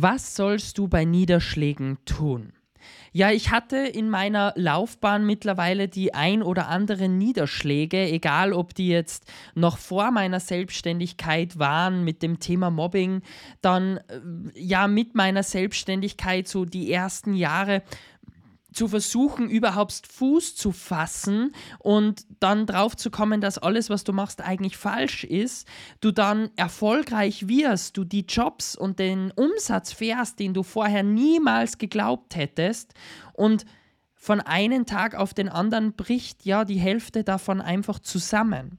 Was sollst du bei Niederschlägen tun? Ja, ich hatte in meiner Laufbahn mittlerweile die ein oder anderen Niederschläge, egal ob die jetzt noch vor meiner Selbstständigkeit waren mit dem Thema Mobbing, dann äh, ja mit meiner Selbstständigkeit so die ersten Jahre zu versuchen, überhaupt Fuß zu fassen und dann drauf zu kommen, dass alles, was du machst, eigentlich falsch ist, du dann erfolgreich wirst, du die Jobs und den Umsatz fährst, den du vorher niemals geglaubt hättest und von einem Tag auf den anderen bricht ja die Hälfte davon einfach zusammen.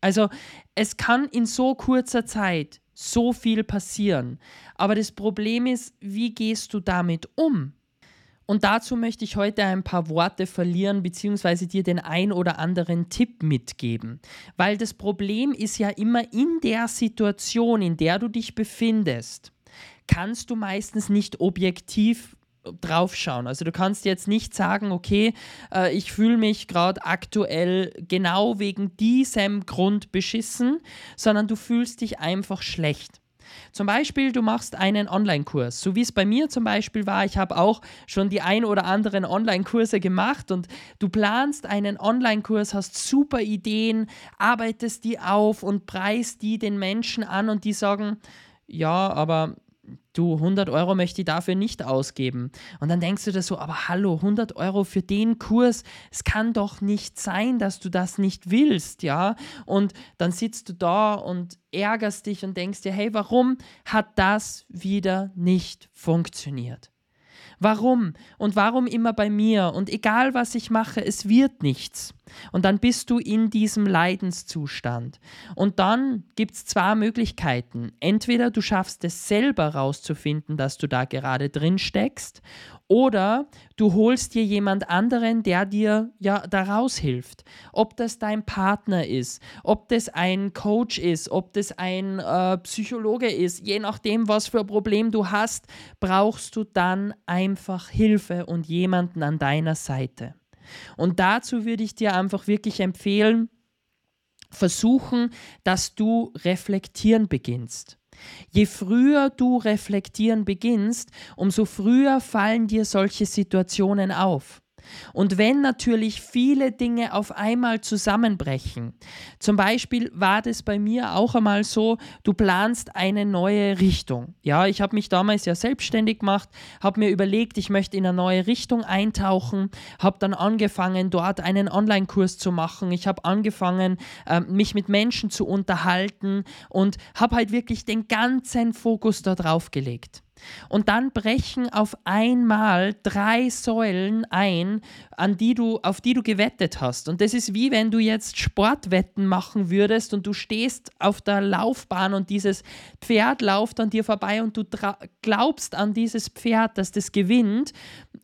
Also es kann in so kurzer Zeit so viel passieren, aber das Problem ist, wie gehst du damit um? Und dazu möchte ich heute ein paar Worte verlieren, beziehungsweise dir den ein oder anderen Tipp mitgeben. Weil das Problem ist ja immer in der Situation, in der du dich befindest, kannst du meistens nicht objektiv draufschauen. Also du kannst jetzt nicht sagen, okay, äh, ich fühle mich gerade aktuell genau wegen diesem Grund beschissen, sondern du fühlst dich einfach schlecht. Zum Beispiel, du machst einen Online-Kurs, so wie es bei mir zum Beispiel war. Ich habe auch schon die ein oder anderen Online-Kurse gemacht und du planst einen Online-Kurs, hast super Ideen, arbeitest die auf und preist die den Menschen an und die sagen, ja, aber du, 100 Euro möchte ich dafür nicht ausgeben. Und dann denkst du dir so, aber hallo, 100 Euro für den Kurs, es kann doch nicht sein, dass du das nicht willst, ja? Und dann sitzt du da und ärgerst dich und denkst dir, hey, warum hat das wieder nicht funktioniert? Warum? Und warum immer bei mir? Und egal was ich mache, es wird nichts. Und dann bist du in diesem Leidenszustand. Und dann gibt es zwei Möglichkeiten. Entweder du schaffst es selber rauszufinden, dass du da gerade drin steckst, oder du holst dir jemand anderen, der dir ja da raushilft. Ob das dein Partner ist, ob das ein Coach ist, ob das ein äh, Psychologe ist, je nachdem, was für ein Problem du hast, brauchst du dann einfach Hilfe und jemanden an deiner Seite. Und dazu würde ich dir einfach wirklich empfehlen, versuchen, dass du reflektieren beginnst. Je früher du reflektieren beginnst, umso früher fallen dir solche Situationen auf. Und wenn natürlich viele Dinge auf einmal zusammenbrechen, zum Beispiel war das bei mir auch einmal so, du planst eine neue Richtung. Ja, ich habe mich damals ja selbstständig gemacht, habe mir überlegt, ich möchte in eine neue Richtung eintauchen, habe dann angefangen, dort einen Online-Kurs zu machen. Ich habe angefangen, äh, mich mit Menschen zu unterhalten und habe halt wirklich den ganzen Fokus darauf gelegt. Und dann brechen auf einmal drei Säulen ein, an die du, auf die du gewettet hast. Und das ist wie wenn du jetzt Sportwetten machen würdest und du stehst auf der Laufbahn und dieses Pferd läuft an dir vorbei und du glaubst an dieses Pferd, dass das gewinnt.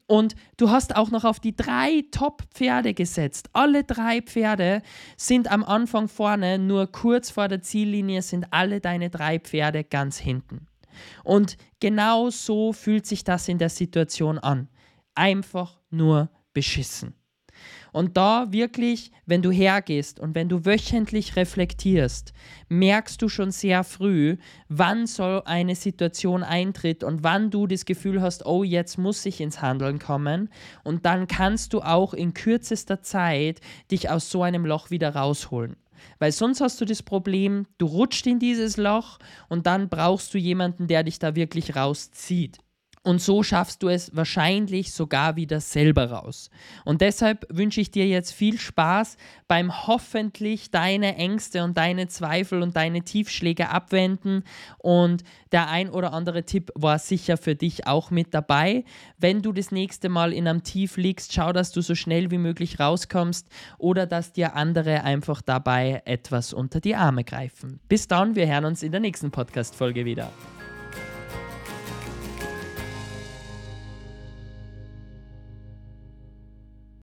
Und du hast auch noch auf die drei Top-Pferde gesetzt. Alle drei Pferde sind am Anfang vorne, nur kurz vor der Ziellinie sind alle deine drei Pferde ganz hinten. Und genau so fühlt sich das in der Situation an. Einfach nur beschissen. Und da wirklich, wenn du hergehst und wenn du wöchentlich reflektierst, merkst du schon sehr früh, wann so eine Situation eintritt und wann du das Gefühl hast, oh, jetzt muss ich ins Handeln kommen. Und dann kannst du auch in kürzester Zeit dich aus so einem Loch wieder rausholen. Weil sonst hast du das Problem, du rutscht in dieses Loch und dann brauchst du jemanden, der dich da wirklich rauszieht. Und so schaffst du es wahrscheinlich sogar wieder selber raus. Und deshalb wünsche ich dir jetzt viel Spaß beim hoffentlich deine Ängste und deine Zweifel und deine Tiefschläge abwenden. Und der ein oder andere Tipp war sicher für dich auch mit dabei. Wenn du das nächste Mal in einem Tief liegst, schau, dass du so schnell wie möglich rauskommst oder dass dir andere einfach dabei etwas unter die Arme greifen. Bis dann, wir hören uns in der nächsten Podcast-Folge wieder.